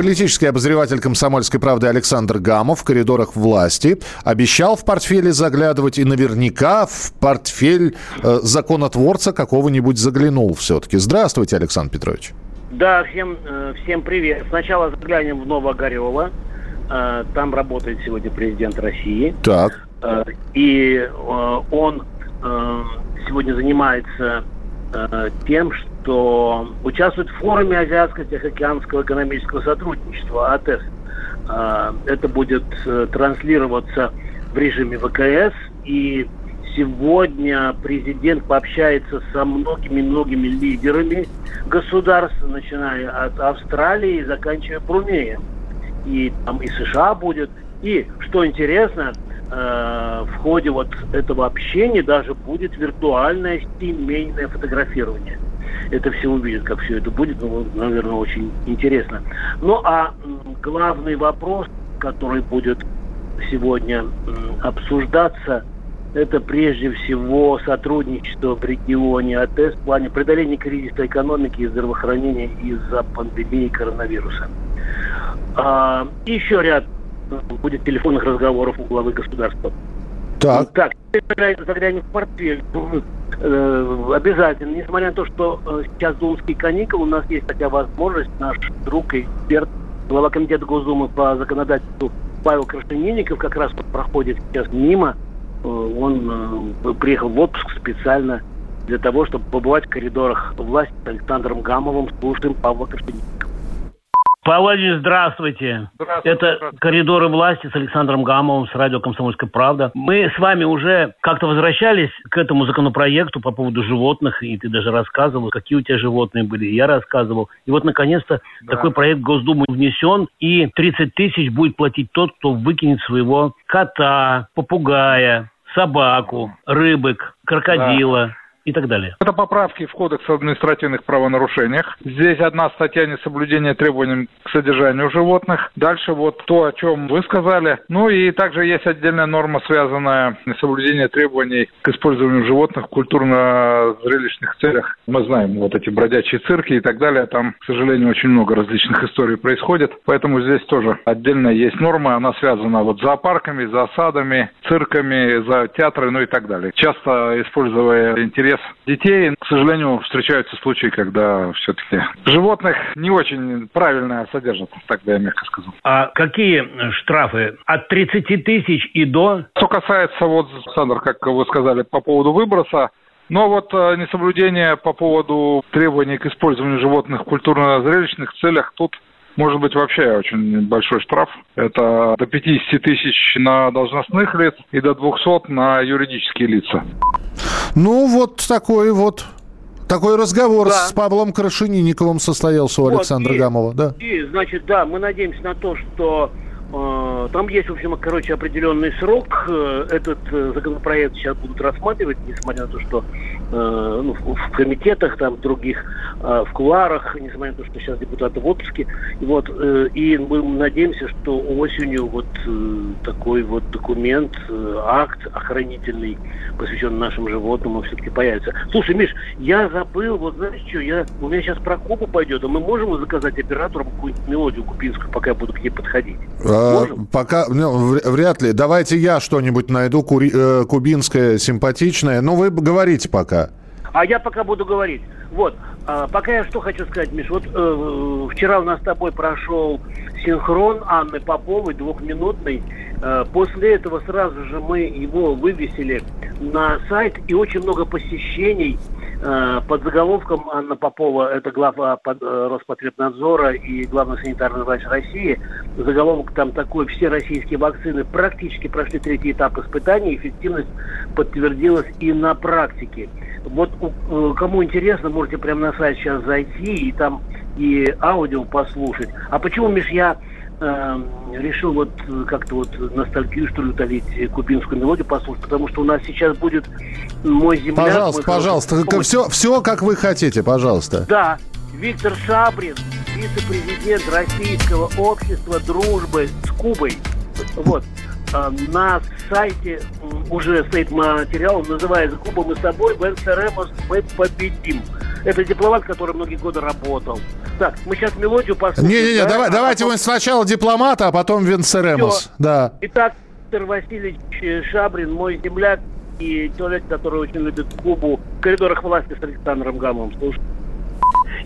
Политический обозреватель «Комсомольской правды» Александр Гамов в коридорах власти обещал в портфеле заглядывать и наверняка в портфель э, законотворца какого-нибудь заглянул все-таки. Здравствуйте, Александр Петрович. Да, всем, э, всем привет. Сначала заглянем в Новогорево. Э, Там работает сегодня президент России. Так. Э, И он сегодня занимается э, тем, что участвует в форуме Азиатско-Тихоокеанского экономического сотрудничества АТЭС. Э, Это будет э, транслироваться в режиме ВКС. И сегодня президент пообщается со многими-многими лидерами государств, начиная от Австралии и заканчивая Брунеем и там и США будет. И, что интересно, в ходе вот этого общения даже будет виртуальное семейное фотографирование. Это все увидят, как все это будет, ну, наверное, очень интересно. Ну, а главный вопрос, который будет сегодня обсуждаться, это прежде всего сотрудничество в регионе АТЭС в плане преодоления кризиса экономики и здравоохранения из-за пандемии коронавируса. А, еще ряд э, будет телефонных разговоров у главы государства. Так. Так, заглянем в портфель. Э, Обязательно, несмотря на то, что э, сейчас думские каникулы, у нас есть такая возможность, наш друг и эксперт, глава комитета Госдумы по законодательству Павел Крашенинников как раз проходит сейчас мимо. Э, Он приехал в отпуск специально для того, чтобы побывать в коридорах власти с Александром Гамовым. Слушаем Павла Крашенинникова. Павел Владимирович, здравствуйте. Это «Коридоры власти» с Александром Гамовым, с радио «Комсомольская правда». Мы с вами уже как-то возвращались к этому законопроекту по поводу животных, и ты даже рассказывал, какие у тебя животные были, я рассказывал. И вот, наконец-то, такой проект в Госдуму внесен, и 30 тысяч будет платить тот, кто выкинет своего кота, попугая, собаку, рыбок, крокодила и так далее. Это поправки в Кодекс административных правонарушениях. Здесь одна статья несоблюдения требований к содержанию животных. Дальше вот то, о чем вы сказали. Ну и также есть отдельная норма, связанная с несоблюдением требований к использованию животных в культурно-зрелищных целях. Мы знаем вот эти бродячие цирки и так далее. Там, к сожалению, очень много различных историй происходит. Поэтому здесь тоже отдельно есть норма. Она связана вот с зоопарками, зоосадами, цирками, за театры, ну и так далее. Часто используя интерес детей, к сожалению, встречаются случаи, когда все-таки животных не очень правильно содержат, так бы я мягко сказал. А какие штрафы? От 30 тысяч и до? Что касается, вот, Александр, как вы сказали, по поводу выброса, но вот э, несоблюдение по поводу требований к использованию животных в культурно-зрелищных целях, тут может быть вообще очень большой штраф. Это до 50 тысяч на должностных лиц и до 200 на юридические лица. Ну, вот такой вот такой разговор Да. с Павлом Крашенинниковым состоялся у Вот, Александра и- Гамова. Да. И, значит, да, мы надеемся на то, что э, там есть, в общем, короче, определенный срок. Э, Этот э, законопроект сейчас будут рассматривать, несмотря на то, что ну, в, комитетах, там, других, э, в кулуарах, несмотря на то, что сейчас депутаты в отпуске. И вот, э, и мы надеемся, что осенью вот э, такой вот документ, э, акт охранительный, посвященный нашим животным, он все-таки появится. Слушай, Миш, я забыл, вот знаешь что, я, у меня сейчас про Кубу пойдет, а мы можем заказать оператору какую-нибудь мелодию кубинскую, пока я буду к ней подходить? А, пока ну, вр- вряд ли. Давайте я что-нибудь найду кури- э, кубинское, симпатичное. Ну, вы говорите пока. А я пока буду говорить. Вот, а, пока я что хочу сказать, Миш. Вот э, вчера у нас с тобой прошел синхрон Анны Поповой, двухминутный. Э, после этого сразу же мы его вывесили на сайт, и очень много посещений э, под заголовком Анна Попова, это глава э, Роспотребнадзора и главный санитарный врач России. Заголовок там такой, все российские вакцины практически прошли третий этап испытаний, эффективность подтвердилась и на практике. Вот э, кому интересно, можете прямо на сайт сейчас зайти и там и аудио послушать. А почему, Миш, я э, решил вот как-то вот ностальгию, что ли, утолить, кубинскую мелодию послушать, потому что у нас сейчас будет мой земляк. Пожалуйста, пожалуйста, хороший, все, все как вы хотите, пожалуйста. Да, Виктор Шабрин, вице-президент Российского общества дружбы с Кубой. Вот. А, на сайте уже стоит материал, называется «Куба мы с тобой, Венсеремос мы победим». Это дипломат, который многие годы работал. Так, мы сейчас мелодию послушаем. Не-не-не, да? давай, а давайте потом... сначала дипломата, а потом Венсеремос. Да. Итак, Виктор Васильевич Шабрин, мой земляк и человек, который очень любит Кубу в коридорах власти с Александром Гамовым. Слушай.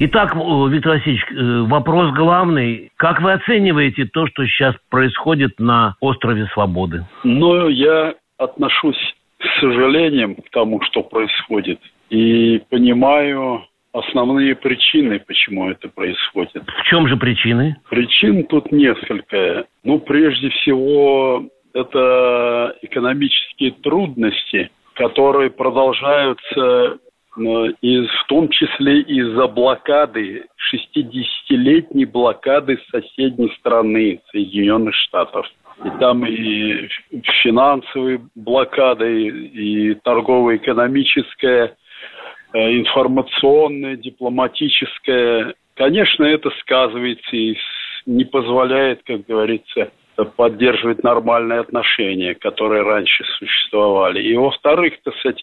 Итак, Виктор Васильевич, э, вопрос главный. Как вы оцениваете то, что сейчас происходит на острове Свободы? Ну, я отношусь с сожалением к тому, что происходит. И понимаю основные причины, почему это происходит. В чем же причины? Причин тут несколько. Ну, прежде всего, это экономические трудности, которые продолжаются и в том числе из-за блокады, 60-летней блокады соседней страны, Соединенных Штатов. И там и финансовые блокады, и торгово-экономическая, э, информационная, дипломатическая. Конечно, это сказывается и не позволяет, как говорится, поддерживать нормальные отношения, которые раньше существовали. И во-вторых, Э,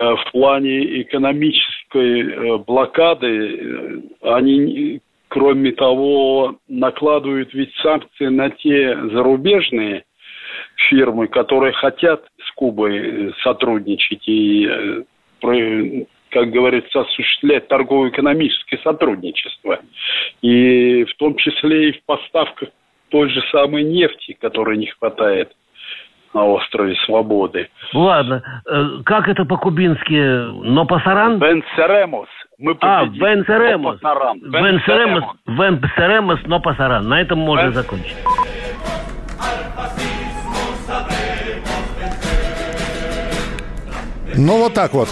в плане экономической э, блокады, э, они, кроме того, накладывают ведь санкции на те зарубежные фирмы, которые хотят с Кубой сотрудничать и, как говорится, осуществлять торгово-экономическое сотрудничество. И в том числе и в поставках той же самой нефти, которой не хватает на острове Свободы. Ладно. Э, как это по-кубински? Но пасаран? Венсеремос. Мы а, Венсеремос. Венсеремос. Венсеремос, но пасаран. На этом можно Вен... закончить. Ну, вот так вот.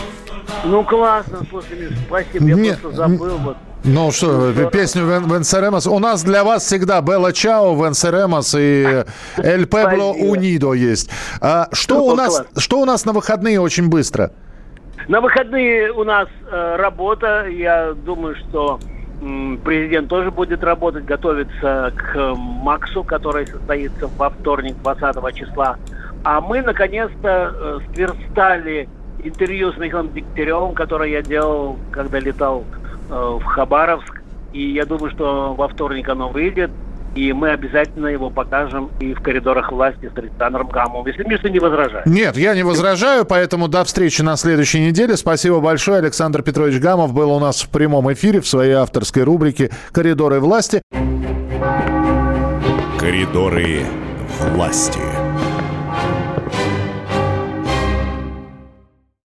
Ну, классно, слушай, Миш, спасибо. Я Нет, просто забыл. Вот. Ну что, ну, песню Венсеремос. У нас для вас всегда Белла Чао, Венсеремос и Эль Пебло Унидо есть. А, что, у нас, что у нас на выходные очень быстро? На выходные у нас э, работа. Я думаю, что э, президент тоже будет работать, готовиться к э, Максу, который состоится во вторник, 20 числа. А мы, наконец-то, э, сверстали интервью с Михаилом Дегтяревым, которое я делал, когда летал Э, в Хабаровск. И я думаю, что во вторник оно выйдет. И мы обязательно его покажем и в коридорах власти с Александром Гамовым, если Миша не возражает. Нет, я не возражаю, поэтому до встречи на следующей неделе. Спасибо большое. Александр Петрович Гамов был у нас в прямом эфире в своей авторской рубрике «Коридоры власти». Коридоры власти.